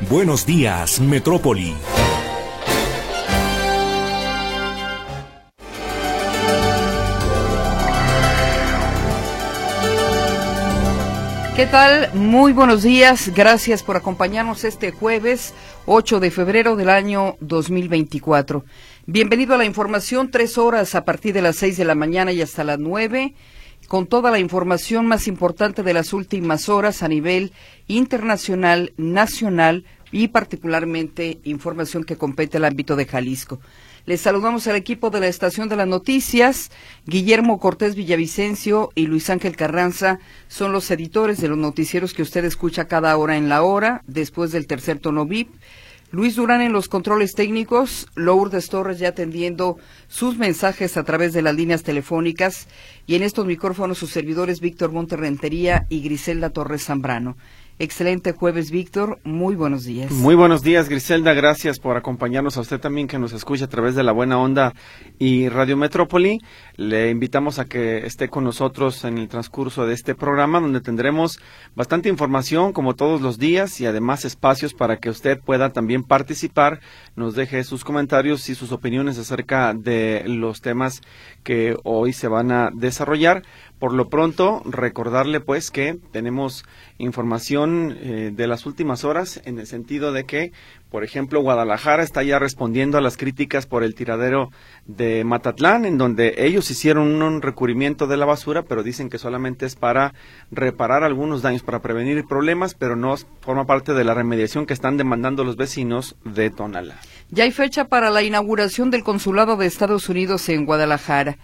Buenos días, Metrópoli. ¿Qué tal? Muy buenos días. Gracias por acompañarnos este jueves 8 de febrero del año 2024. Bienvenido a la información, tres horas a partir de las seis de la mañana y hasta las nueve, con toda la información más importante de las últimas horas a nivel internacional, nacional y particularmente información que compete al ámbito de Jalisco. Les saludamos al equipo de la Estación de las Noticias. Guillermo Cortés Villavicencio y Luis Ángel Carranza son los editores de los noticieros que usted escucha cada hora en la hora, después del tercer tono VIP. Luis Durán en los controles técnicos, Lourdes Torres ya atendiendo sus mensajes a través de las líneas telefónicas y en estos micrófonos sus servidores Víctor Monterrentería y Griselda Torres Zambrano. Excelente jueves, Víctor. Muy buenos días. Muy buenos días, Griselda. Gracias por acompañarnos a usted también que nos escucha a través de la Buena Onda y Radio Metrópoli. Le invitamos a que esté con nosotros en el transcurso de este programa donde tendremos bastante información como todos los días y además espacios para que usted pueda también participar, nos deje sus comentarios y sus opiniones acerca de los temas que hoy se van a desarrollar. Por lo pronto, recordarle pues que tenemos información eh, de las últimas horas en el sentido de que, por ejemplo, Guadalajara está ya respondiendo a las críticas por el tiradero de Matatlán, en donde ellos hicieron un recubrimiento de la basura, pero dicen que solamente es para reparar algunos daños, para prevenir problemas, pero no forma parte de la remediación que están demandando los vecinos de Tonala. Ya hay fecha para la inauguración del Consulado de Estados Unidos en Guadalajara.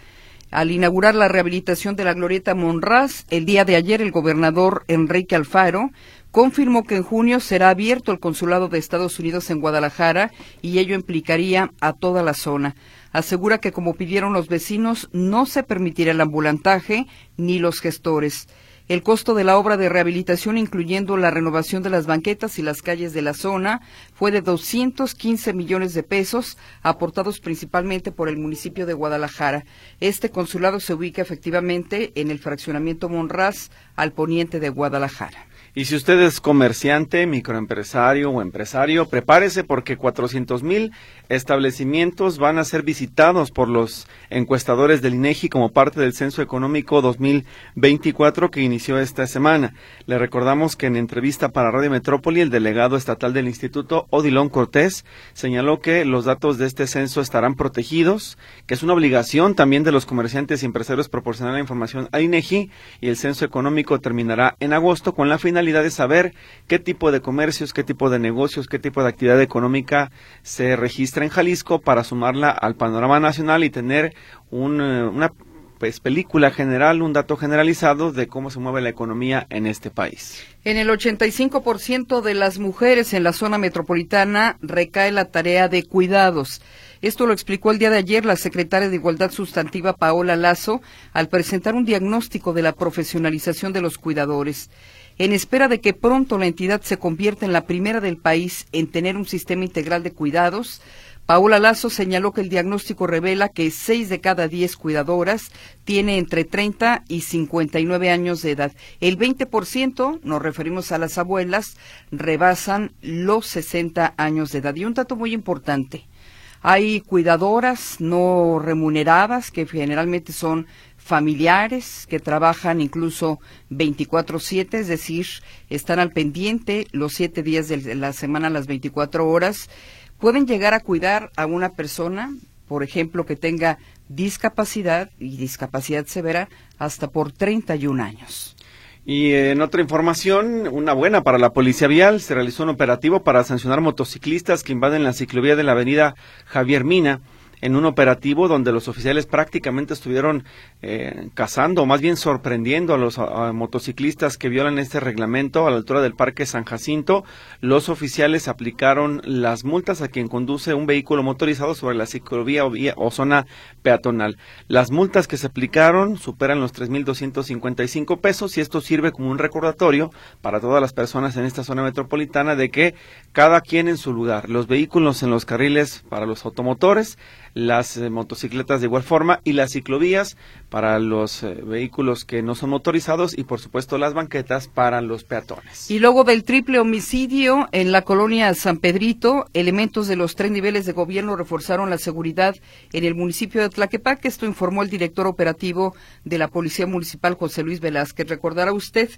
Al inaugurar la rehabilitación de la Glorieta Monraz, el día de ayer el gobernador Enrique Alfaro confirmó que en junio será abierto el consulado de Estados Unidos en Guadalajara y ello implicaría a toda la zona. Asegura que como pidieron los vecinos no se permitirá el ambulantaje ni los gestores. El costo de la obra de rehabilitación, incluyendo la renovación de las banquetas y las calles de la zona, fue de 215 millones de pesos, aportados principalmente por el municipio de Guadalajara. Este consulado se ubica efectivamente en el fraccionamiento Monraz, al poniente de Guadalajara. Y si usted es comerciante, microempresario o empresario, prepárese porque 400 mil establecimientos van a ser visitados por los encuestadores del INEGI como parte del Censo Económico 2024 que inició esta semana. Le recordamos que en entrevista para Radio Metrópoli, el delegado estatal del Instituto, Odilon Cortés, señaló que los datos de este censo estarán protegidos, que es una obligación también de los comerciantes y empresarios proporcionar la información al INEGI y el Censo Económico terminará en agosto con la finalidad de saber qué tipo de comercios, qué tipo de negocios, qué tipo de actividad económica se registra en Jalisco para sumarla al panorama nacional y tener un, eh, una pues, película general, un dato generalizado de cómo se mueve la economía en este país. En el 85% de las mujeres en la zona metropolitana recae la tarea de cuidados. Esto lo explicó el día de ayer la secretaria de Igualdad Sustantiva Paola Lazo al presentar un diagnóstico de la profesionalización de los cuidadores en espera de que pronto la entidad se convierta en la primera del país en tener un sistema integral de cuidados, Paula Lazo señaló que el diagnóstico revela que seis de cada diez cuidadoras tiene entre 30 y 59 años de edad. El 20%, nos referimos a las abuelas, rebasan los 60 años de edad. Y un dato muy importante, hay cuidadoras no remuneradas que generalmente son familiares que trabajan incluso 24/7, es decir, están al pendiente los siete días de la semana, las 24 horas, pueden llegar a cuidar a una persona, por ejemplo, que tenga discapacidad y discapacidad severa hasta por 31 años. Y en otra información, una buena para la Policía Vial, se realizó un operativo para sancionar motociclistas que invaden la ciclovía de la avenida Javier Mina en un operativo donde los oficiales prácticamente estuvieron eh, cazando, o más bien sorprendiendo a los motociclistas que violan este reglamento a la altura del Parque San Jacinto. Los oficiales aplicaron las multas a quien conduce un vehículo motorizado sobre la ciclovía o, o zona peatonal. Las multas que se aplicaron superan los 3.255 pesos y esto sirve como un recordatorio para todas las personas en esta zona metropolitana de que cada quien en su lugar, los vehículos en los carriles para los automotores, las eh, motocicletas de igual forma y las ciclovías para los eh, vehículos que no son motorizados y por supuesto las banquetas para los peatones. Y luego del triple homicidio en la colonia San Pedrito, elementos de los tres niveles de gobierno reforzaron la seguridad en el municipio de Tlaquepaque. Esto informó el director operativo de la Policía Municipal, José Luis Velázquez. Recordará usted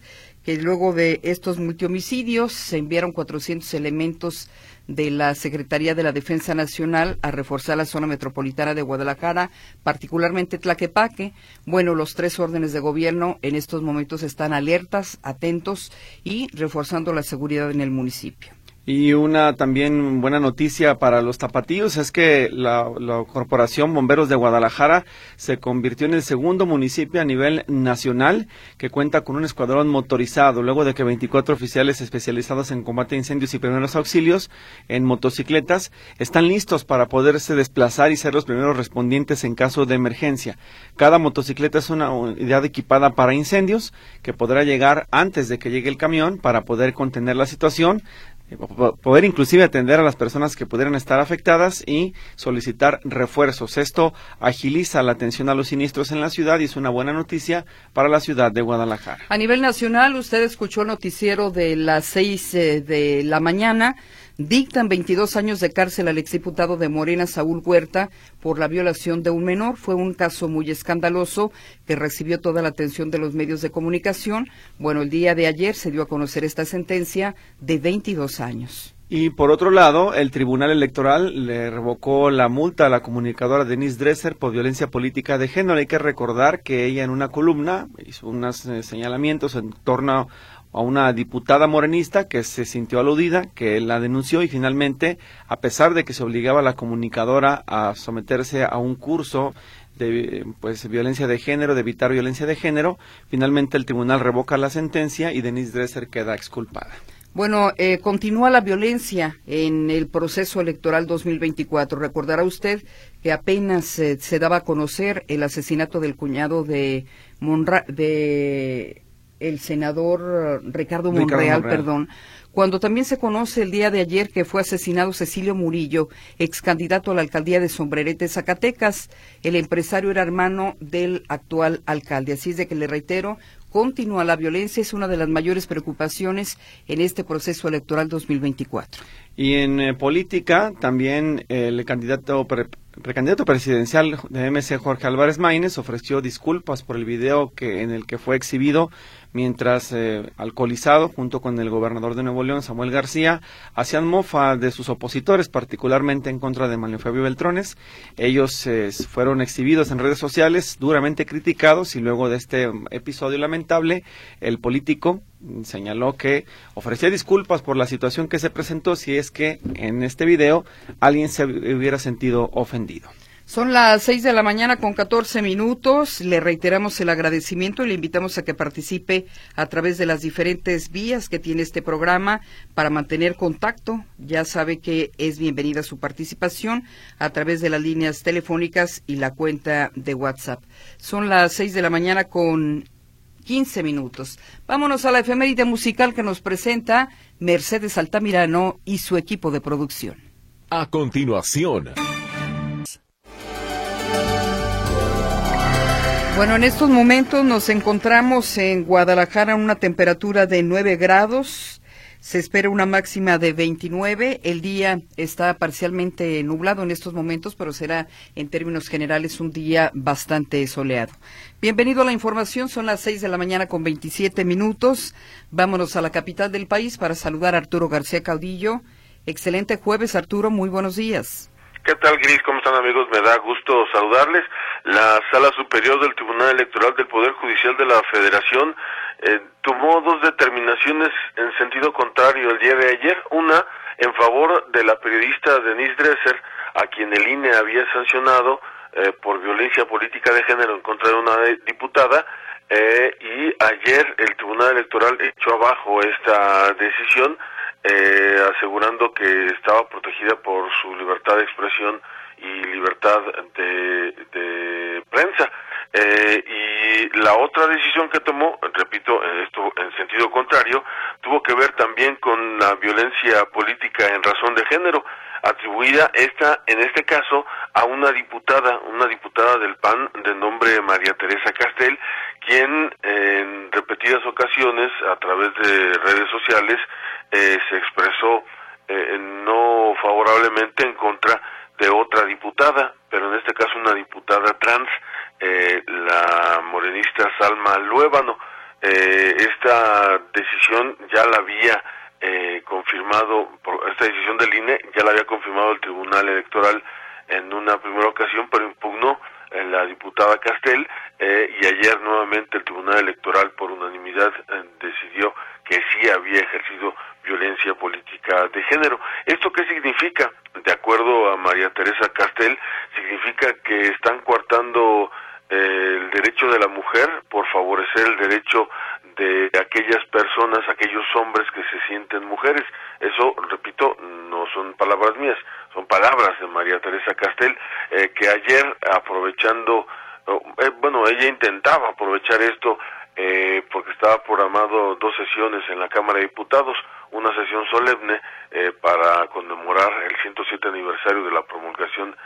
que luego de estos multihomicidios se enviaron 400 elementos de la Secretaría de la Defensa Nacional a reforzar la zona metropolitana de Guadalajara, particularmente Tlaquepaque. Bueno, los tres órdenes de gobierno en estos momentos están alertas, atentos y reforzando la seguridad en el municipio. Y una también buena noticia para los tapatíos es que la, Corporación Bomberos de Guadalajara se convirtió en el segundo municipio a nivel nacional que cuenta con un escuadrón motorizado, luego de que 24 oficiales especializados en combate a incendios y primeros auxilios en motocicletas están listos para poderse desplazar y ser los primeros respondientes en caso de emergencia. Cada motocicleta es una unidad equipada para incendios que podrá llegar antes de que llegue el camión para poder contener la situación poder inclusive atender a las personas que pudieran estar afectadas y solicitar refuerzos. Esto agiliza la atención a los siniestros en la ciudad y es una buena noticia para la ciudad de Guadalajara. A nivel nacional, usted escuchó el noticiero de las seis eh, de la mañana dictan 22 años de cárcel al exdiputado de Morena, Saúl Huerta, por la violación de un menor. Fue un caso muy escandaloso que recibió toda la atención de los medios de comunicación. Bueno, el día de ayer se dio a conocer esta sentencia de 22 años. Y por otro lado, el Tribunal Electoral le revocó la multa a la comunicadora Denise Dresser por violencia política de género. Hay que recordar que ella en una columna hizo unos eh, señalamientos en torno a una diputada morenista que se sintió aludida, que la denunció y finalmente, a pesar de que se obligaba a la comunicadora a someterse a un curso de pues violencia de género, de evitar violencia de género, finalmente el tribunal revoca la sentencia y Denise Dresser queda exculpada. Bueno, eh, continúa la violencia en el proceso electoral 2024. Recordará usted que apenas eh, se daba a conocer el asesinato del cuñado de Monra de el senador Ricardo Monreal, perdón, cuando también se conoce el día de ayer que fue asesinado Cecilio Murillo, ex candidato a la alcaldía de Sombrerete, Zacatecas. El empresario era hermano del actual alcalde. Así es de que le reitero, continúa la violencia, es una de las mayores preocupaciones en este proceso electoral 2024. Y en eh, política, también el candidato precandidato presidencial de MC Jorge Álvarez Maínez ofreció disculpas por el video que en el que fue exhibido mientras eh, alcoholizado junto con el gobernador de Nuevo León Samuel García hacían mofa de sus opositores particularmente en contra de Manuel Fabio Beltrones ellos eh, fueron exhibidos en redes sociales duramente criticados y luego de este episodio lamentable el político señaló que ofrecía disculpas por la situación que se presentó si es que en este video alguien se hubiera sentido ofendido. Son las seis de la mañana con catorce minutos. Le reiteramos el agradecimiento y le invitamos a que participe a través de las diferentes vías que tiene este programa para mantener contacto. Ya sabe que es bienvenida su participación a través de las líneas telefónicas y la cuenta de WhatsApp. Son las seis de la mañana con 15 minutos. Vámonos a la efeméride musical que nos presenta Mercedes Altamirano y su equipo de producción. A continuación. Bueno, en estos momentos nos encontramos en Guadalajara a una temperatura de 9 grados. Se espera una máxima de 29. El día está parcialmente nublado en estos momentos, pero será en términos generales un día bastante soleado. Bienvenido a la información. Son las 6 de la mañana con 27 minutos. Vámonos a la capital del país para saludar a Arturo García Caudillo. Excelente jueves, Arturo. Muy buenos días. ¿Qué tal, Gris? ¿Cómo están, amigos? Me da gusto saludarles. La Sala Superior del Tribunal Electoral del Poder Judicial de la Federación eh, tomó dos determinaciones en sentido contrario el día de ayer. Una en favor de la periodista Denise Dresser a quien el INE había sancionado eh, por violencia política de género en contra de una diputada eh, y ayer el Tribunal Electoral echó abajo esta decisión eh, asegurando que estaba protegida por su libertad de expresión y libertad de, prensa. Eh, y la otra decisión que tomó, repito, esto en sentido contrario, tuvo que ver también con la violencia política en razón de género atribuida esta, en este caso, a una diputada, una diputada del PAN de nombre María Teresa Castel, quien en repetidas ocasiones, a través de redes sociales, eh, se expresó eh, no favorablemente en contra de otra diputada, pero en este caso una diputada trans, eh, la morenista Salma Luébano. esta decisión ya la había eh, confirmado, esta decisión del INE ya la había confirmado el Tribunal Electoral en una primera ocasión, pero impugnó la diputada Castel eh, y ayer nuevamente el Tribunal Electoral por unanimidad eh, decidió que sí había ejercido violencia política de género. ¿Esto qué significa? De acuerdo a María Teresa Castel, significa que están coartando el derecho de la mujer por favorecer el derecho de aquellas personas, aquellos hombres que se sienten mujeres. Eso, repito, no son palabras mías, son palabras de María Teresa Castel, eh, que ayer, aprovechando, eh, bueno, ella intentaba aprovechar esto eh, porque estaba programado dos sesiones en la Cámara de Diputados, una sesión solemne para conmemorar el 107 aniversario de la promulgación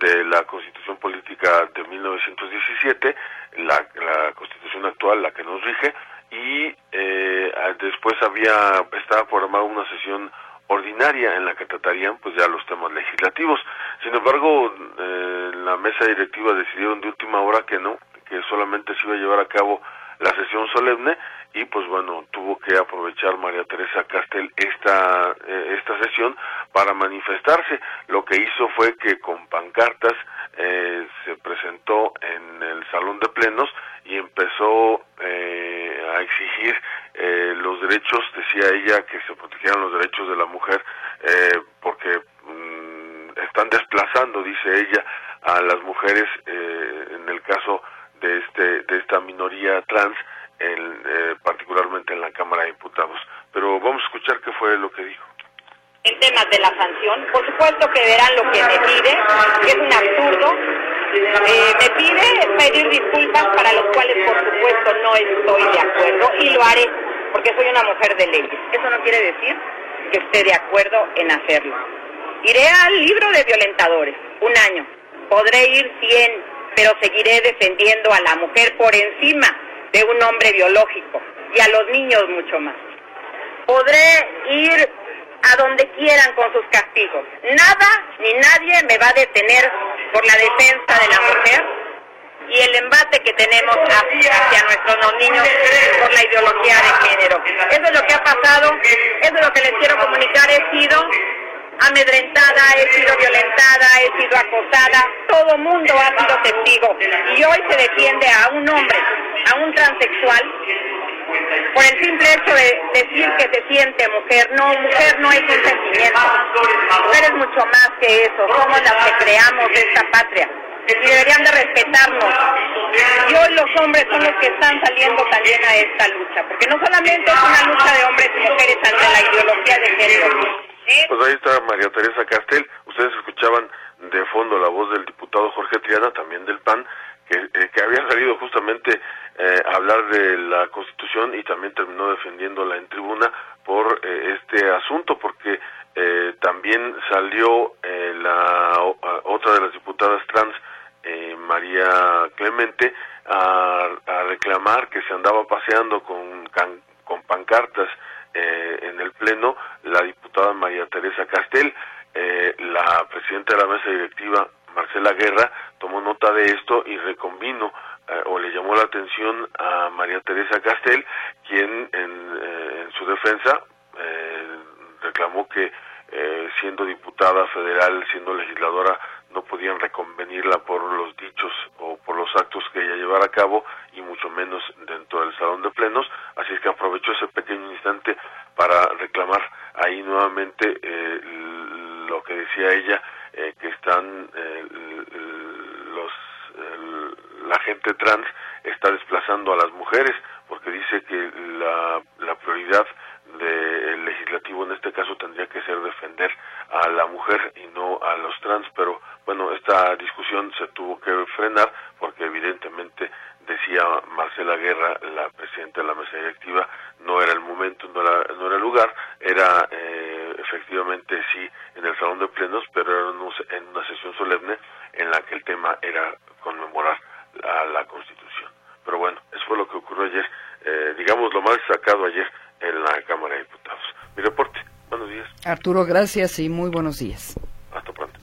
de la Constitución Política de 1917, la, la Constitución actual, la que nos rige, y eh, después había estaba programada una sesión ordinaria en la que tratarían pues ya los temas legislativos. Sin embargo, eh, la mesa directiva decidieron de última hora que no, que solamente se iba a llevar a cabo la sesión solemne y pues bueno, tuvo que aprovechar María Teresa Castel esta, eh, esta sesión para manifestarse. Lo que hizo fue que con pancartas eh, se presentó en el salón de plenos y empezó eh, a exigir eh, los derechos, decía ella, que se protegieran los derechos de la mujer, eh, porque mm, están desplazando, dice ella, a las mujeres en el caso de este de esta minoría trans, en, particularmente en la Cámara de Diputados. Pero vamos a escuchar qué fue lo que dijo en temas de la sanción. Por supuesto que verán lo que me pide, que es un absurdo, eh, me pide pedir disculpas para los cuales por supuesto no estoy de acuerdo y lo haré porque soy una mujer de leyes. Eso no quiere decir que esté de acuerdo en hacerlo. Iré al libro de violentadores, un año. Podré ir 100, pero seguiré defendiendo a la mujer por encima de un hombre biológico y a los niños mucho más. Podré ir a donde quieran con sus castigos. Nada ni nadie me va a detener por la defensa de la mujer y el embate que tenemos hacia, nuestros niños por la ideología de género. Eso es lo que ha pasado, eso es lo que les quiero comunicar. He sido amedrentada, he sido violentada, he sido acosada, todo mundo ha sido testigo. Y hoy se defiende a un hombre, a un transexual, por el simple hecho de decir que se siente mujer. No, mujer no es un sentimiento. Mujer es mucho más que eso. Somos las que creamos esta patria y deberían de respetarnos. Y hoy los hombres son los que están saliendo también a esta lucha, porque no solamente es una lucha de hombres y mujeres ante la ideología de género. Pues ahí está María Teresa Castel. Ustedes escuchaban de fondo la voz del diputado Jorge Triana, también del PAN, que, eh, que había salido justamente eh, hablar de la Constitución y también terminó defendiéndola en tribuna por eh, este asunto, porque eh, también salió eh, la otra de las diputadas trans, María Clemente, a, a, reclamar que se andaba paseando con, con pancartas en el Pleno la diputada María Teresa Castel, la presidenta de la mesa directiva Marcela Guerra tomó nota de esto y reconvino eh, o le llamó la atención a María Teresa Castel, quien en, eh, su defensa eh, reclamó que siendo diputada federal, siendo legisladora, no podían reconvenirla por los dichos o por los actos que ella llevara a cabo y mucho menos dentro del salón de plenos, así es que aprovechó ese pequeño instante para reclamar ahí nuevamente lo que decía ella, que están los la gente trans está desplazando a las mujeres porque dice que la, la prioridad del legislativo en este caso tendría que ser defender a la mujer y no a los trans, pero bueno, esta discusión se tuvo que frenar porque evidentemente decía Marcela Guerra, la presidenta de la mesa directiva, no era el momento, no era, no era el lugar, era eh, efectivamente sí en el salón de plenos, pero era en una sesión solemne en la que el tema era conmemorar a la Constitución. Pero bueno, eso fue lo que ocurrió ayer, eh, digamos lo más sacado ayer en la Cámara de Diputados. Mi reporte. Buenos días. Arturo, gracias y muy buenos días. Hasta pronto.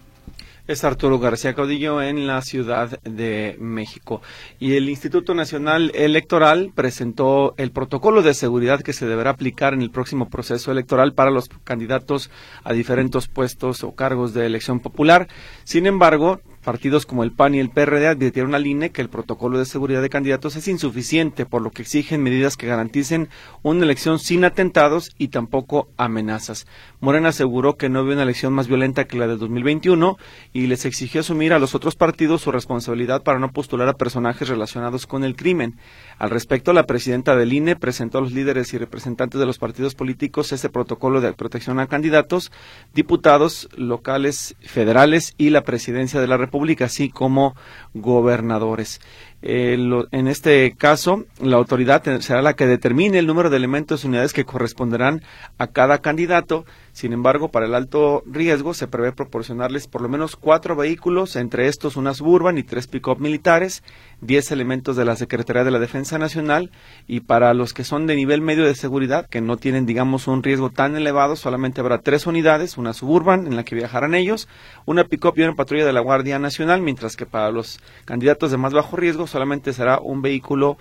Es Arturo García Caudillo en la Ciudad de México. Y el Instituto Nacional Electoral presentó el protocolo de seguridad que se deberá aplicar en el próximo proceso electoral para los candidatos a diferentes puestos o cargos de elección popular. Sin embargo, Partidos como el PAN y el PRD advirtieron al INE que el protocolo de seguridad de candidatos es insuficiente, por lo que exigen medidas que garanticen una elección sin atentados y tampoco amenazas. Morena aseguró que no había una elección más violenta que la de 2021 y les exigió asumir a los otros partidos su responsabilidad para no postular a personajes relacionados con el crimen. Al respecto, la presidenta del INE presentó a los líderes y representantes de los partidos políticos ese protocolo de protección a candidatos, diputados locales, federales y la presidencia de la República Pública, así como gobernadores. Eh, en este caso, la autoridad será la que determine el número de elementos y unidades que corresponderán a cada candidato sin embargo, para el alto riesgo se prevé proporcionarles por lo menos cuatro vehículos, entre estos una suburban y tres pick-up militares, diez elementos de la Secretaría de la Defensa Nacional y para los que son de nivel medio de seguridad, que no tienen, digamos, un riesgo tan elevado, solamente habrá tres unidades, una suburban en la que viajarán ellos, una pick-up y una patrulla de la Guardia Nacional, mientras que para los candidatos de más bajo riesgo solamente será un vehículo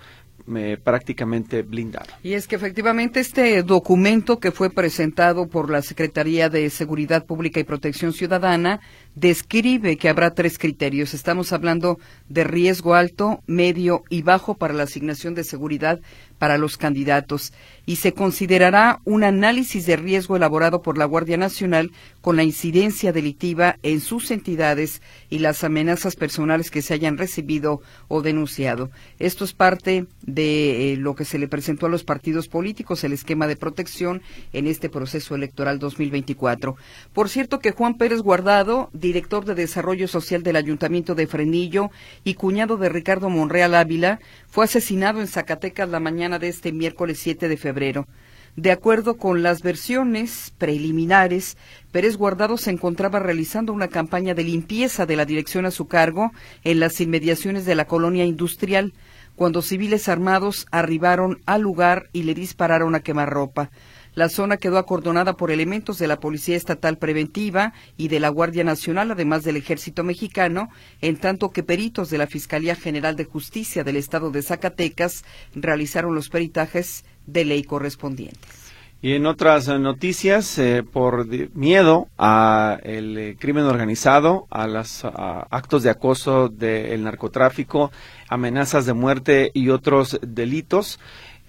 prácticamente blindado. Y es que efectivamente este documento que fue presentado por la Secretaría de Seguridad Pública y Protección Ciudadana describe que habrá tres criterios. Estamos hablando de riesgo alto, medio y bajo para la asignación de seguridad para los candidatos y se considerará un análisis de riesgo elaborado por la Guardia Nacional con la incidencia delictiva en sus entidades y las amenazas personales que se hayan recibido o denunciado. Esto es parte de eh, lo que se le presentó a los partidos políticos, el esquema de protección en este proceso electoral 2024. Por cierto que Juan Pérez Guardado, director de Desarrollo Social del Ayuntamiento de Frenillo y cuñado de Ricardo Monreal Ávila, fue asesinado en Zacatecas la mañana de este miércoles 7 de febrero. De acuerdo con las versiones preliminares, Pérez Guardado se encontraba realizando una campaña de limpieza de la dirección a su cargo en las inmediaciones de la colonia industrial, cuando civiles armados arribaron al lugar y le dispararon a quemarropa. La zona quedó acordonada por elementos de la Policía Estatal Preventiva y de la Guardia Nacional, además del Ejército Mexicano, en tanto que peritos de la Fiscalía General de Justicia del Estado de Zacatecas realizaron los peritajes de ley correspondientes. Y en otras noticias, eh, por miedo al eh, crimen organizado, a los actos de acoso del narcotráfico, amenazas de muerte y otros delitos,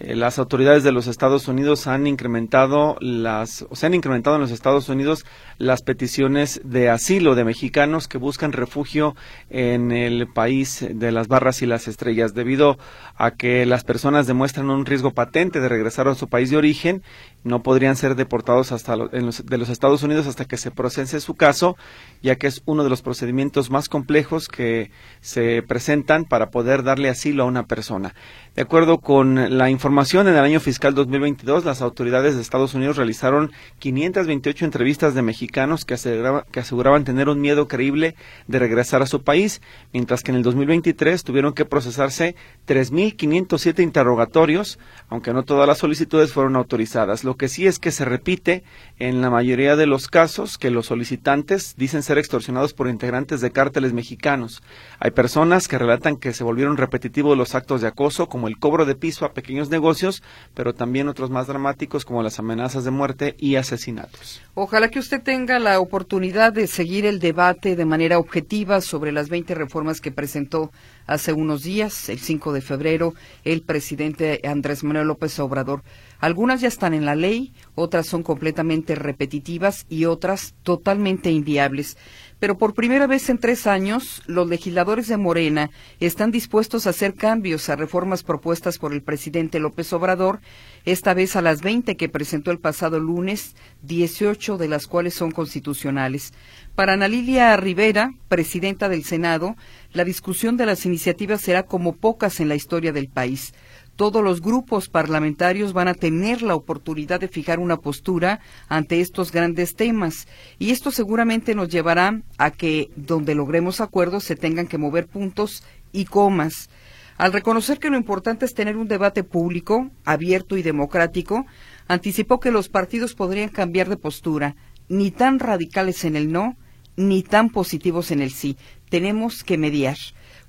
las autoridades de los Estados Unidos han incrementado las, o se han incrementado en los Estados Unidos las peticiones de asilo de mexicanos que buscan refugio en el país de las barras y las estrellas, debido a que las personas demuestran un riesgo patente de regresar a su país de origen, no podrían ser deportados hasta de los Estados Unidos hasta que se procese su caso, ya que es uno de los procedimientos más complejos que se presentan para poder darle asilo a una persona. De acuerdo con la información, en el año fiscal 2022, las autoridades de Estados Unidos realizaron 528 entrevistas de mexicanos que, que aseguraban tener un miedo creíble de regresar a su país, mientras que en el 2023 tuvieron que procesarse 3.507 interrogatorios, aunque no todas las solicitudes fueron autorizadas. Lo que sí es que se repite en la mayoría de los casos que los solicitantes dicen ser extorsionados por integrantes de cárteles mexicanos. Hay personas que relatan que se volvieron repetitivos los actos de acoso, como el cobro de piso a pequeños negocios, pero también otros más dramáticos como las amenazas de muerte y asesinatos. Ojalá que usted tenga la oportunidad de seguir el debate de manera objetiva sobre las 20 reformas que presentó hace unos días, el 5 de febrero, el presidente Andrés Manuel López Obrador. Algunas ya están en la ley, otras son completamente repetitivas y otras totalmente inviables. Pero por primera vez en tres años, los legisladores de Morena están dispuestos a hacer cambios a reformas propuestas por el presidente López Obrador, esta vez a las 20 que presentó el pasado lunes, 18 de las cuales son constitucionales. Para Ana Lilia Rivera, presidenta del Senado, la discusión de las iniciativas será como pocas en la historia del país todos los grupos parlamentarios van a tener la oportunidad de fijar una postura ante estos grandes temas y esto seguramente nos llevará a que donde logremos acuerdos se tengan que mover puntos y comas. Al reconocer que lo importante es tener un debate público, abierto y democrático, anticipó que los partidos podrían cambiar de postura, ni tan radicales en el no, ni tan positivos en el sí. Tenemos que mediar.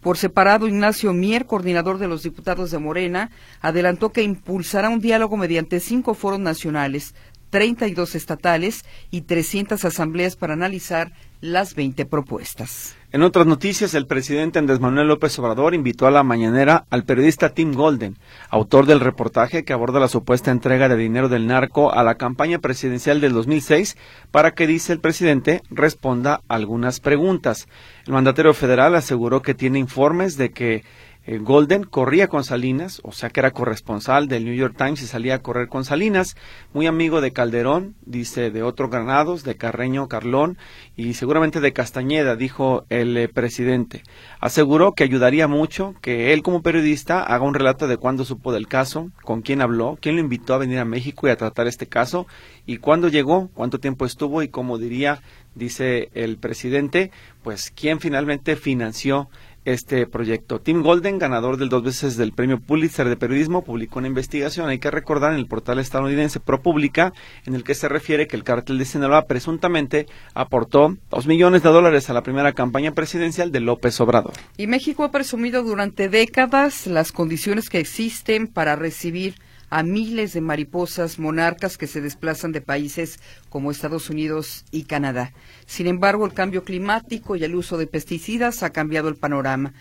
Por separado, Ignacio Mier, coordinador de los diputados de Morena, adelantó que impulsará un diálogo mediante cinco foros nacionales, 32 estatales y 300 asambleas para analizar las 20 propuestas. En otras noticias, el presidente Andrés Manuel López Obrador invitó a la mañanera al periodista Tim Golden, autor del reportaje que aborda la supuesta entrega de dinero del narco a la campaña presidencial del 2006, para que, dice el presidente, responda algunas preguntas. El mandatario federal aseguró que tiene informes de que eh, Golden corría con Salinas, o sea que era corresponsal del New York Times y salía a correr con Salinas, muy amigo de Calderón, dice de otros Granados, de Carreño Carlón y seguramente de Castañeda, dijo el eh, presidente. Aseguró que ayudaría mucho que él como periodista haga un relato de cuándo supo del caso, con quién habló, quién lo invitó a venir a México y a tratar este caso y cuándo llegó, cuánto tiempo estuvo y como diría, dice el presidente, pues quién finalmente financió este proyecto. Tim Golden, ganador del dos veces del premio Pulitzer de periodismo, publicó una investigación, hay que recordar, en el portal estadounidense ProPublica, en el que se refiere que el cártel de Sinaloa presuntamente aportó dos millones de dólares a la primera campaña presidencial de López Obrador. Y México ha presumido durante décadas las condiciones que existen para recibir a miles de mariposas monarcas que se desplazan de países como Estados Unidos y Canadá. Sin embargo, el cambio climático y el uso de pesticidas ha cambiado el panorama.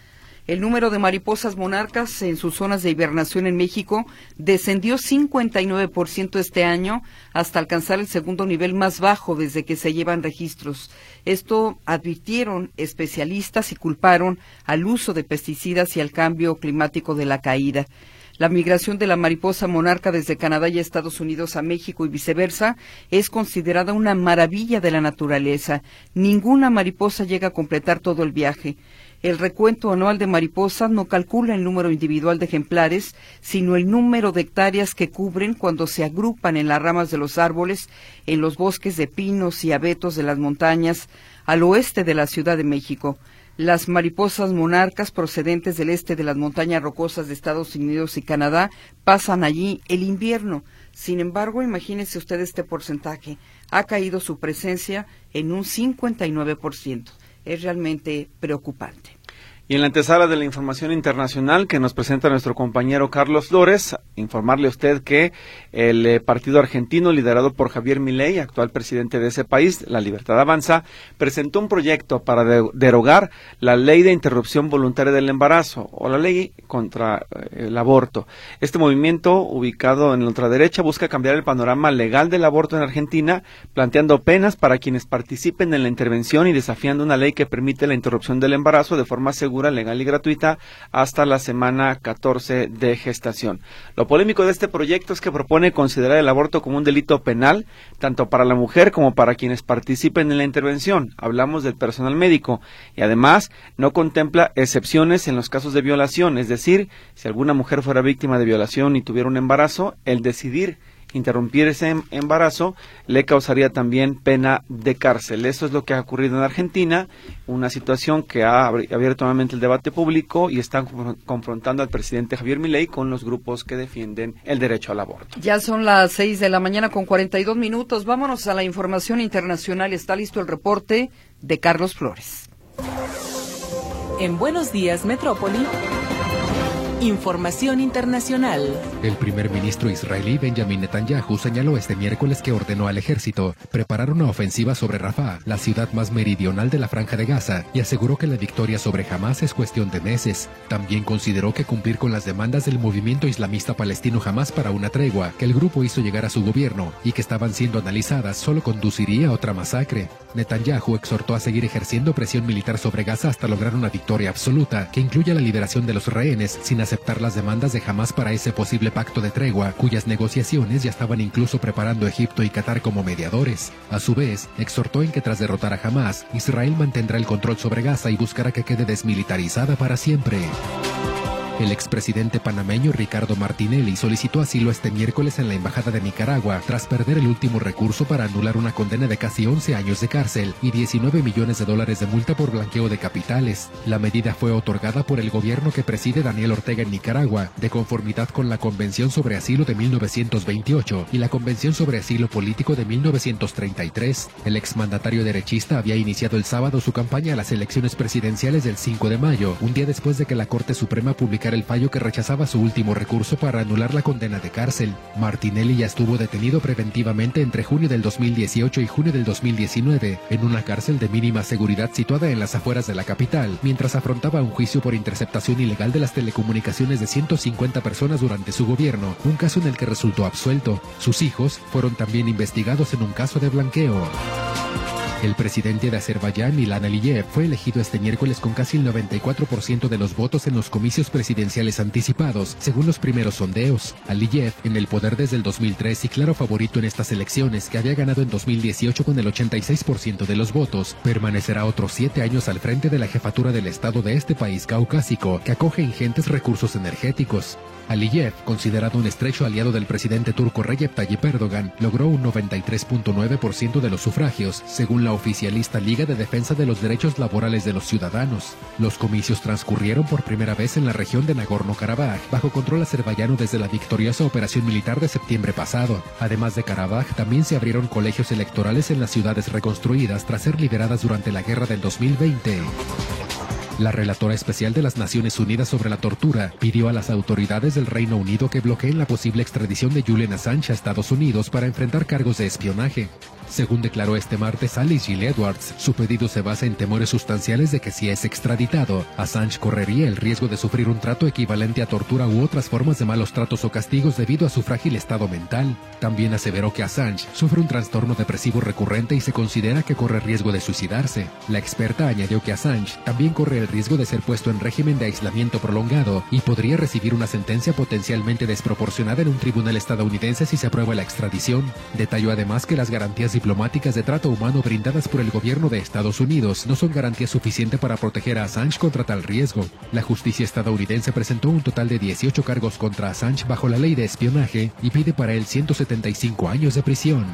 El número de mariposas monarcas en sus zonas de hibernación en México descendió 59% este año hasta alcanzar el segundo nivel más bajo desde que se llevan registros. Esto advirtieron especialistas y culparon al uso de pesticidas y al cambio climático de la caída. La migración de la mariposa monarca desde Canadá y Estados Unidos a México y viceversa es considerada una maravilla de la naturaleza. Ninguna mariposa llega a completar todo el viaje. El recuento anual de mariposas no calcula el número individual de ejemplares, sino el número de hectáreas que cubren cuando se agrupan en las ramas de los árboles, en los bosques de pinos y abetos de las montañas, al oeste de la Ciudad de México. Las mariposas monarcas procedentes del este de las montañas rocosas de Estados Unidos y Canadá pasan allí el invierno. Sin embargo, imagínense usted este porcentaje. Ha caído su presencia en un 59%. Es realmente preocupante. Y en la antesala de la información internacional que nos presenta nuestro compañero Carlos Flores, informarle a usted que el eh, partido argentino liderado por Javier Milei, actual presidente de ese país, La Libertad Avanza, presentó un proyecto para derogar la ley de interrupción voluntaria del embarazo o la ley contra eh, el aborto. Este movimiento, ubicado en la ultraderecha, busca cambiar el panorama legal del aborto en Argentina, planteando penas para quienes participen en la intervención y desafiando una ley que permite la interrupción del embarazo de forma segura legal y gratuita hasta la semana 14 de gestación. Lo polémico de este proyecto es que propone considerar el aborto como un delito penal, tanto para la mujer como para quienes participen en la intervención. Hablamos del personal médico y además no contempla excepciones en los casos de violación, es decir, si alguna mujer fuera víctima de violación y tuviera un embarazo, el decidir interrumpir ese em-, embarazo le causaría también pena de cárcel. Eso es lo que ha ocurrido en Argentina, una situación que ha abierto nuevamente el debate público y están confrontando al presidente Javier Milei con los grupos que defienden el derecho al aborto. Ya son las seis de la mañana con 42 minutos. Vámonos a la información internacional. Está listo el reporte de Carlos Flores. En Buenos Días, Metrópoli. Información internacional. El primer ministro israelí Benjamin Netanyahu señaló este miércoles que ordenó al ejército preparar una ofensiva sobre Rafah, la ciudad más meridional de la franja de Gaza, y aseguró que la victoria sobre Hamas es cuestión de meses. También consideró que cumplir con las demandas del movimiento islamista palestino Hamas para una tregua que el grupo hizo llegar a su gobierno y que estaban siendo analizadas solo conduciría a otra masacre. Netanyahu exhortó a seguir ejerciendo presión militar sobre Gaza hasta lograr una victoria absoluta que incluya la liberación de los rehenes sin aceptar las demandas de Hamas para ese posible pacto de tregua, cuyas negociaciones ya estaban incluso preparando Egipto y Qatar como mediadores. A su vez, exhortó en que tras derrotar a Hamas, Israel mantendrá el control sobre Gaza y buscará que quede desmilitarizada para siempre. El expresidente panameño Ricardo Martinelli solicitó asilo este miércoles en la Embajada de Nicaragua tras perder el último recurso para anular una condena de casi 11 años de cárcel y 19 millones de dólares de multa por blanqueo de capitales. La medida fue otorgada por el gobierno que preside Daniel Ortega en Nicaragua, de conformidad con la Convención sobre Asilo de 1928 y la Convención sobre Asilo Político de 1933. El exmandatario derechista había iniciado el sábado su campaña a las elecciones presidenciales del 5 de mayo, un día después de que la Corte Suprema publicara el fallo que rechazaba su último recurso para anular la condena de cárcel. Martinelli ya estuvo detenido preventivamente entre junio del 2018 y junio del 2019 en una cárcel de mínima seguridad situada en las afueras de la capital, mientras afrontaba un juicio por interceptación ilegal de las telecomunicaciones de 150 personas durante su gobierno, un caso en el que resultó absuelto. Sus hijos fueron también investigados en un caso de blanqueo. El presidente de Azerbaiyán, Ilan Aliyev, fue elegido este miércoles con casi el 94% de los votos en los comicios presidenciales anticipados, según los primeros sondeos. Aliyev, en el poder desde el 2003 y claro favorito en estas elecciones, que había ganado en 2018 con el 86% de los votos, permanecerá otros siete años al frente de la jefatura del Estado de este país caucásico, que acoge ingentes recursos energéticos. Aliyev, considerado un estrecho aliado del presidente turco Recep Tayyip Erdogan, logró un 93.9% de los sufragios, según la oficialista Liga de Defensa de los Derechos Laborales de los Ciudadanos. Los comicios transcurrieron por primera vez en la región de Nagorno-Karabaj, bajo control azerbaiyano desde la victoriosa operación militar de septiembre pasado. Además de Karabaj, también se abrieron colegios electorales en las ciudades reconstruidas tras ser liberadas durante la guerra del 2020. La relatora especial de las Naciones Unidas sobre la tortura pidió a las autoridades del Reino Unido que bloqueen la posible extradición de Julian Assange a Estados Unidos para enfrentar cargos de espionaje. Según declaró este martes Alice Gill Edwards, su pedido se basa en temores sustanciales de que si es extraditado, Assange correría el riesgo de sufrir un trato equivalente a tortura u otras formas de malos tratos o castigos debido a su frágil estado mental. También aseveró que Assange sufre un trastorno depresivo recurrente y se considera que corre riesgo de suicidarse. La experta añadió que Assange también corre el riesgo de ser puesto en régimen de aislamiento prolongado y podría recibir una sentencia potencialmente desproporcionada en un tribunal estadounidense si se aprueba la extradición. Detalló además que las garantías diplomáticas de trato humano brindadas por el gobierno de Estados Unidos no son garantía suficiente para proteger a Assange contra tal riesgo. La justicia estadounidense presentó un total de 18 cargos contra Assange bajo la ley de espionaje y pide para él 175 años de prisión.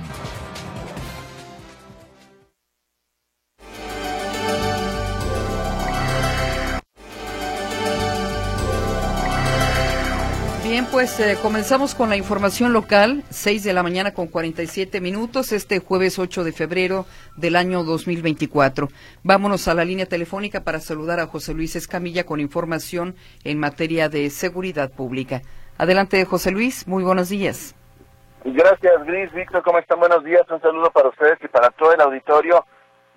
Pues eh, comenzamos con la información local, 6 de la mañana con 47 minutos, este jueves 8 de febrero del año 2024. Vámonos a la línea telefónica para saludar a José Luis Escamilla con información en materia de seguridad pública. Adelante, José Luis, muy buenos días. Gracias, Gris. Víctor, ¿cómo están? Buenos días. Un saludo para ustedes y para todo el auditorio.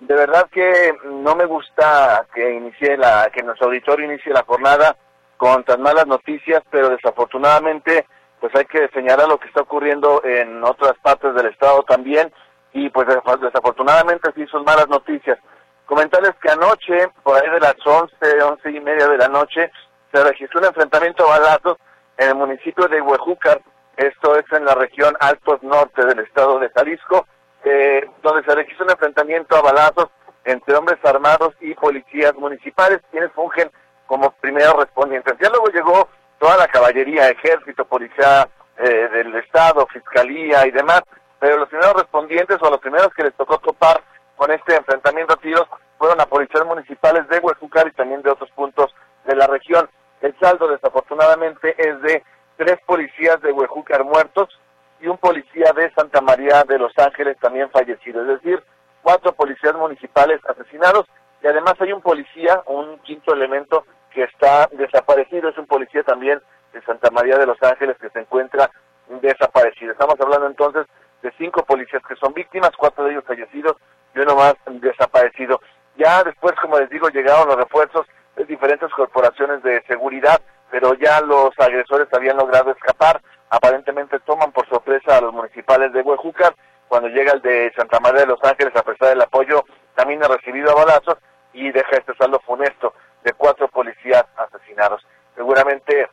De verdad que no me gusta que inicie la, que nuestro auditorio inicie la jornada con tan malas noticias, pero desafortunadamente pues hay que señalar lo que está ocurriendo en otras partes del estado también y pues desafortunadamente sí son malas noticias. Comentarles que anoche, por ahí de las 11, once y media de la noche, se registró un enfrentamiento a balazos en el municipio de Huejúcar, esto es en la región Altos Norte del estado de Jalisco, eh, donde se registró un enfrentamiento a balazos entre hombres armados y policías municipales, quienes fungen como primeros respondientes. Ya luego llegó toda la caballería, ejército, policía eh, del Estado, fiscalía y demás, pero los primeros respondientes o los primeros que les tocó topar con este enfrentamiento a tiros fueron a policías municipales de Huejucar y también de otros puntos de la región. El saldo desafortunadamente es de tres policías de Huejúcar muertos y un policía de Santa María de Los Ángeles también fallecido, es decir, cuatro policías municipales asesinados y además hay un policía, un quinto elemento que está desaparecido, es un policía también de Santa María de los Ángeles que se encuentra desaparecida. Estamos hablando entonces de cinco policías que son víctimas, cuatro de ellos fallecidos y uno más desaparecido. Ya después, como les digo, llegaron los refuerzos de diferentes corporaciones de seguridad, pero ya los agresores habían logrado escapar. Aparentemente toman por sorpresa a los municipales de Huejúcar. Cuando llega el de Santa María de los Ángeles, a pesar del apoyo, también ha recibido a balazos y deja este saldo funesto de cuatro policías asesinados. Seguramente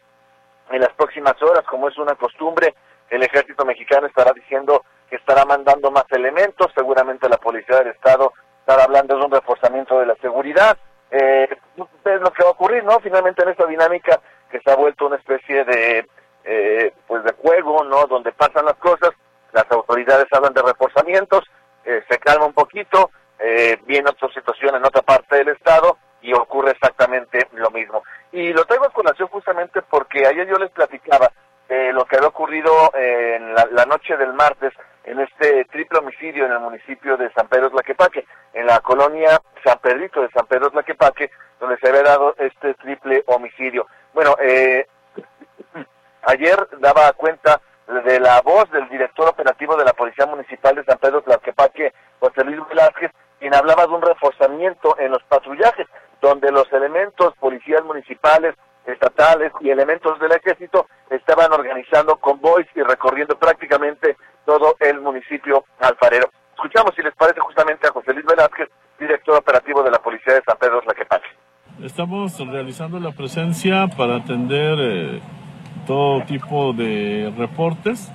en las próximas horas, como es una costumbre, el ejército mexicano estará diciendo que estará mandando más elementos, seguramente la policía del Estado estará hablando de un reforzamiento de la seguridad. Eh, es lo que va a ocurrir, ¿no? Finalmente en esta dinámica que se ha vuelto una especie de, eh, pues de juego, ¿no? Donde pasan las cosas, las autoridades hablan de reforzamientos, eh, se calma un poquito, eh, viene otra situación en otra parte del Estado y ocurre exactamente lo mismo. Y lo traigo a colación justamente porque ayer yo les platicaba de lo que había ocurrido en la, noche del martes en este triple homicidio en el municipio de San Pedro Tlaquepaque, en la colonia San Pedrito de San Pedro Tlaquepaque, donde se había dado este triple homicidio. Bueno, eh, ayer daba cuenta de la voz del director operativo de la Policía Municipal de San Pedro Tlaquepaque, José Luis Velázquez, quien hablaba de un reforzamiento en los patrullajes, donde los elementos policías municipales, estatales y elementos del ejército estaban organizando convoys y recorriendo prácticamente todo el municipio alfarero. Escuchamos si les parece justamente a José Luis Velázquez, director operativo de la Policía de San Pedro Tlaquepaque. Estamos realizando la presencia para atender eh, todo tipo de reportes,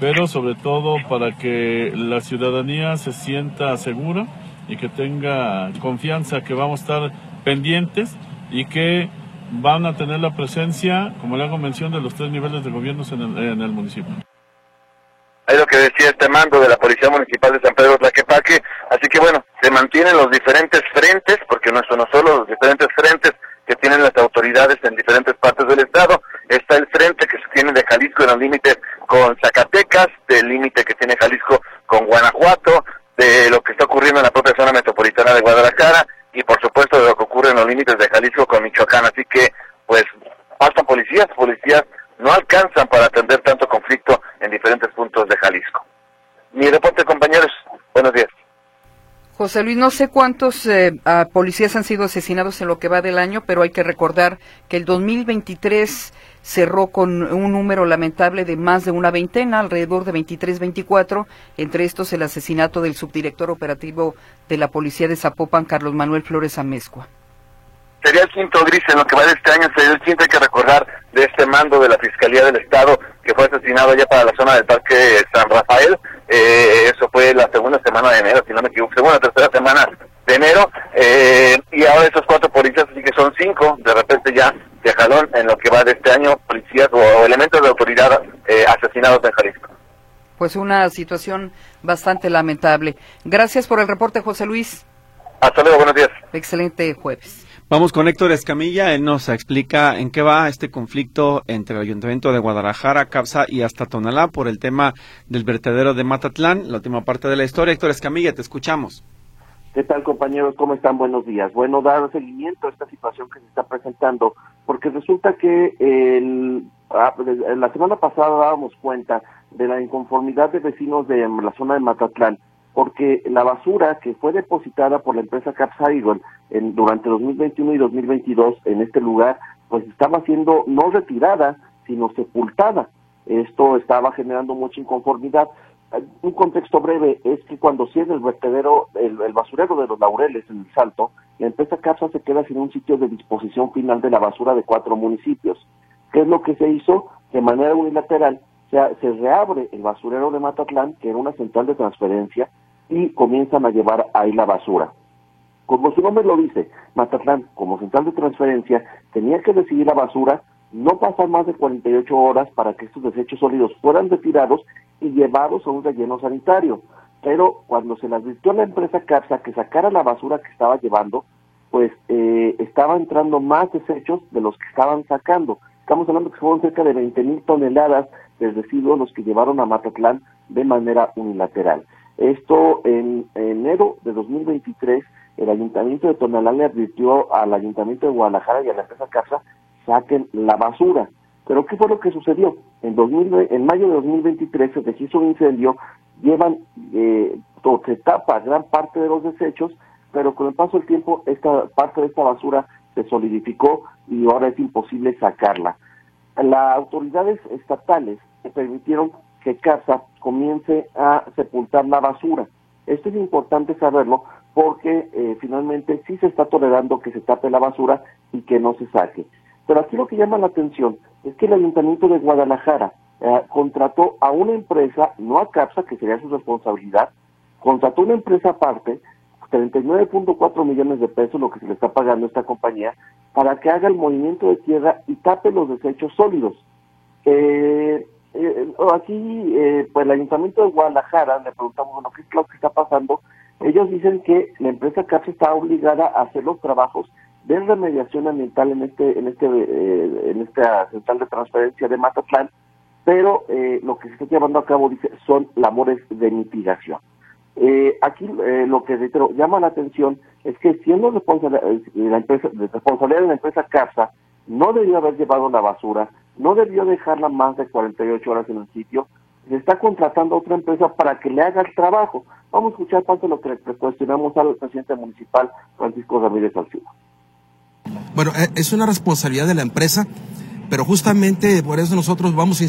pero sobre todo para que la ciudadanía se sienta segura y que tenga confianza que vamos a estar pendientes y que van a tener la presencia, como le hago mención, de los tres niveles de gobiernos en el, en el municipio. Es lo que decía este mando de la Policía Municipal de San Pedro Tlaquepaque. Así que bueno, se mantienen los diferentes frentes, porque no son solo los diferentes frentes que tienen las autoridades en diferentes partes del estado. Está el frente que se tiene de Jalisco en los límites con Zacatecas, del límite que tiene Jalisco con Guanajuato, de lo que está ocurriendo en la propia zona metropolitana de Guadalajara y por supuesto de lo que ocurre en los límites de Jalisco con Michoacán. Así que, pues, faltan policías, policías no alcanzan para atender tanto conflicto en diferentes puntos de Jalisco. Mi reporte, compañeros, buenos días. José Luis, no sé cuántos eh, policías han sido asesinados en lo que va del año, pero hay que recordar que el 2023 cerró con un número lamentable de más de una veintena, alrededor de 23, 24, entre estos el asesinato del subdirector operativo de la policía de Zapopan, Carlos Manuel Flores Amezcua. Sería el quinto gris en lo que va de este año, sería el quinto, hay que recordar, de este mando de la Fiscalía del Estado que fue asesinado allá para la zona del Parque San Rafael. Eh, eso fue la segunda semana de enero, si no me equivoco, segunda tercera semana de enero. Eh, y ahora esos cuatro policías, así que son cinco, de repente ya de jalón en lo que va de este año, policías o, elementos de autoridad eh, asesinados en Jalisco. Pues una situación bastante lamentable. Gracias por el reporte, José Luis. Hasta luego, buenos días. Excelente jueves. Vamos con Héctor Escamilla, él nos explica en qué va este conflicto entre el Ayuntamiento de Guadalajara, Capsa y hasta Tonalá por el tema del vertedero de Matatlán, la última parte de la historia. Héctor Escamilla, te escuchamos. ¿Qué tal compañeros? ¿Cómo están? Buenos días. Bueno, dar seguimiento a esta situación que se está presentando, porque resulta que el, ah, la semana pasada dábamos cuenta de la inconformidad de vecinos de la zona de Matatlán porque la basura que fue depositada por la empresa Capsaigon en, durante 2021 y 2022 en este lugar, pues estaba siendo no retirada, sino sepultada. Esto estaba generando mucha inconformidad. Un contexto breve es que cuando cierra el vertedero, el, basurero de los laureles en el Salto, la empresa Capsa se queda sin un sitio de disposición final de la basura de cuatro municipios. ¿Qué es lo que se hizo? De manera unilateral se reabre el basurero de Matatlán, que era una central de transferencia, y comienzan a llevar ahí la basura. Como su nombre lo dice, Matatlán, como central de transferencia, tenía que decidir la basura, no pasar más de 48 horas para que estos desechos sólidos fueran retirados y llevados a un relleno sanitario. Pero cuando se le advirtió a la empresa CAPSA que sacara la basura que estaba llevando, pues eh, estaba entrando más desechos de los que estaban sacando. Estamos hablando que fueron cerca de 20 mil toneladas de residuos los que llevaron a Matatlán de manera unilateral. Esto en, enero de 2023, el Ayuntamiento de Tonalá le advirtió al Ayuntamiento de Guadalajara y a la empresa Casa saquen la basura. Pero ¿qué fue lo que sucedió? En, 2000, en mayo de 2023 se deshizo un incendio, llevan, eh, se tapa gran parte de los desechos, pero con el paso del tiempo esta parte de esta basura se solidificó y ahora es imposible sacarla. Las autoridades estatales permitieron que CASA comience a sepultar la basura. Esto es importante saberlo porque eh, finalmente sí se está tolerando que se tape la basura y que no se saque. Pero aquí lo que llama la atención es que el Ayuntamiento de Guadalajara eh, contrató a una empresa, no a CAPSA, que sería su responsabilidad, contrató una empresa aparte, 39.4 millones de pesos, lo que se le está pagando a esta compañía, para que haga el movimiento de tierra y tape los desechos sólidos. Eh, eh, aquí, eh, pues el Ayuntamiento de Guadalajara, le preguntamos, bueno, ¿qué es lo que está pasando? Ellos dicen que la empresa CAPS está obligada a hacer los trabajos de remediación ambiental en este en este eh, en esta central de transferencia de Matatlán, pero eh, lo que se está llevando a cabo dice son labores de mitigación. Eh, aquí lo que reitero, llama la atención es que siendo responsabilidad de la empresa, responsabilidad de la empresa CAPSA, no debió haber llevado la basura, no debió dejarla más de 48 horas en el sitio, se está contratando a otra empresa para que le haga el trabajo. Vamos a escuchar parte de lo que le cuestionamos al presidente municipal, Francisco Ramírez Alcina. Bueno, e, es una responsabilidad de la empresa, pero justamente por eso nosotros vamos a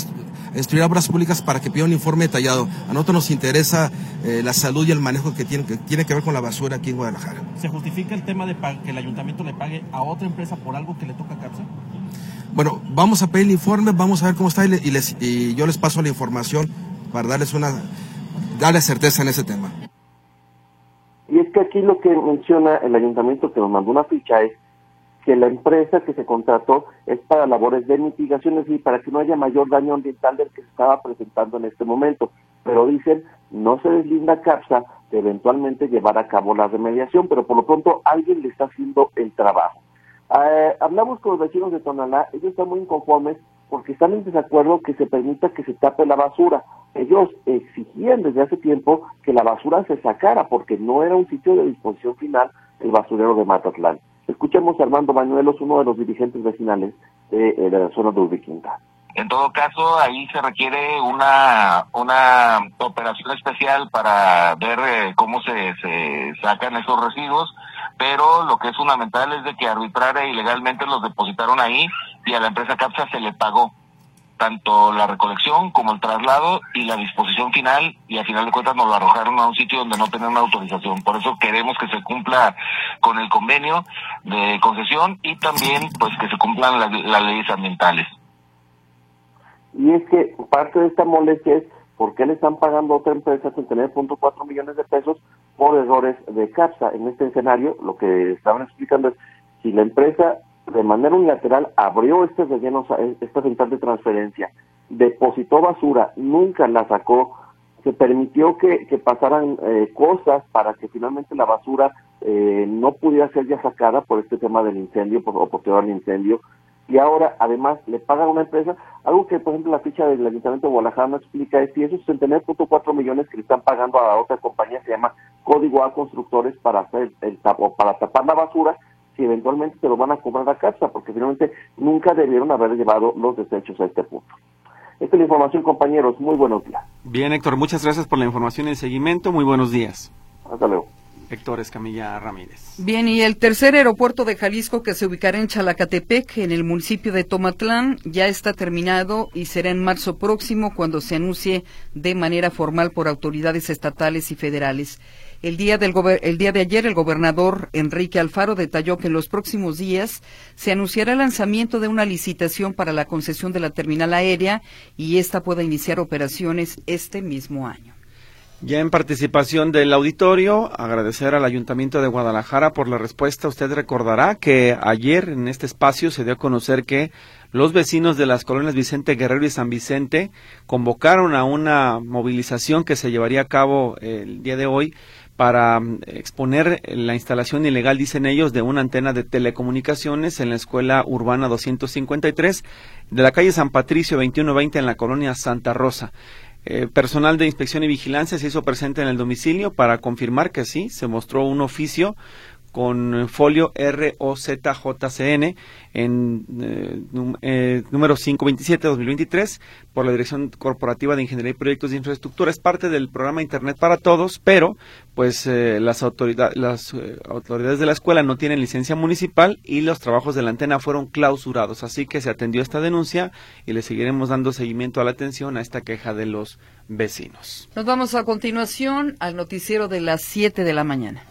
instruir a obras públicas para que pida un informe detallado. A nosotros nos interesa eh, la salud y el manejo que tiene, que tiene que ver con la basura aquí en Guadalajara. ¿Se justifica el tema de que el ayuntamiento le pague a otra empresa por algo que le toca a CAPSA? Bueno, vamos a pedir el informe, vamos a ver cómo está y, les, y yo les paso la información para darles una, darles certeza en ese tema. Y es que aquí lo que menciona el ayuntamiento que nos mandó una ficha es que la empresa que se contrató es para labores de mitigación y para que no haya mayor daño ambiental del que se estaba presentando en este momento. Pero dicen, no se deslinda CAPSA de eventualmente llevar a cabo la remediación, pero por lo pronto alguien le está haciendo el trabajo. Eh, hablamos con los vecinos de Tonalá, ellos están muy inconformes porque están en desacuerdo que se permita que se tape la basura. Ellos exigían desde hace tiempo que la basura se sacara porque no era un sitio de disposición final el basurero de Matatlán. Escuchemos a Armando Bañuelos, uno de los dirigentes vecinales de, eh, la zona de Ubiquinta. En todo caso, ahí se requiere una, una operación especial para ver eh, cómo se, se sacan esos residuos pero lo que es fundamental es de que arbitraria y legalmente los depositaron ahí y a la empresa CAPSA se le pagó tanto la recolección como el traslado y la disposición final y al final de cuentas nos lo arrojaron a un sitio donde no tenían una autorización. Por eso queremos que se cumpla con el convenio de concesión y también pues que se cumplan las, leyes ambientales. Y es que parte de esta molestia es por qué le están pagando a otra empresa sin tener .4 millones de pesos por errores de CAPSA. En este escenario, lo que estaban explicando es si la empresa de manera unilateral abrió este relleno, esta central de transferencia, depositó basura, nunca la sacó, se permitió que, pasaran eh, cosas para que finalmente la basura eh, no pudiera ser ya sacada por este tema del incendio por, o posterior incendio, y ahora además le pagan a una empresa, algo que por ejemplo la ficha del Ayuntamiento de Guadalajara no explica es si esos 69.4 millones que le están pagando a otra compañía se llama Código A Constructores para hacer el tapo, para tapar la basura, si eventualmente se lo van a cobrar a casa, porque finalmente nunca debieron haber llevado los desechos a este punto. Esta es la información, compañeros. Muy buenos días. Bien, Héctor, muchas gracias por la información y el seguimiento. Muy buenos días. Hasta luego. Héctor Escamilla Ramírez. Bien, y el tercer aeropuerto de Jalisco que se ubicará en Chalacatepec, en el municipio de Tomatlán, ya está terminado y será en marzo próximo cuando se anuncie de manera formal por autoridades estatales y federales. El día, de ayer, el gobernador Enrique Alfaro detalló que en los próximos días se anunciará el lanzamiento de una licitación para la concesión de la terminal aérea y esta pueda iniciar operaciones este mismo año. Ya en participación del auditorio, agradecer al Ayuntamiento de Guadalajara por la respuesta. Usted recordará que ayer en este espacio se dio a conocer que los vecinos de las colonias Vicente Guerrero y San Vicente convocaron a una movilización que se llevaría a cabo el día de hoy para mm, exponer la instalación ilegal, dicen ellos, de una antena de telecomunicaciones en la Escuela Urbana 253 de la calle San Patricio 2120 en la colonia Santa Rosa. Eh, personal de inspección y vigilancia se hizo presente en el domicilio para confirmar que sí, se mostró un oficio con folio ROZJCN en eh, eh, número 527-2023 por la Dirección Corporativa de Ingeniería y Proyectos de Infraestructura. Es parte del programa Internet para Todos, pero pues eh, las, las eh, autoridades de la escuela no tienen licencia municipal y los trabajos de la antena fueron clausurados. Así que se atendió esta denuncia y le seguiremos dando seguimiento a la atención a esta queja de los vecinos. Nos vamos a continuación al noticiero de las 7 de la mañana.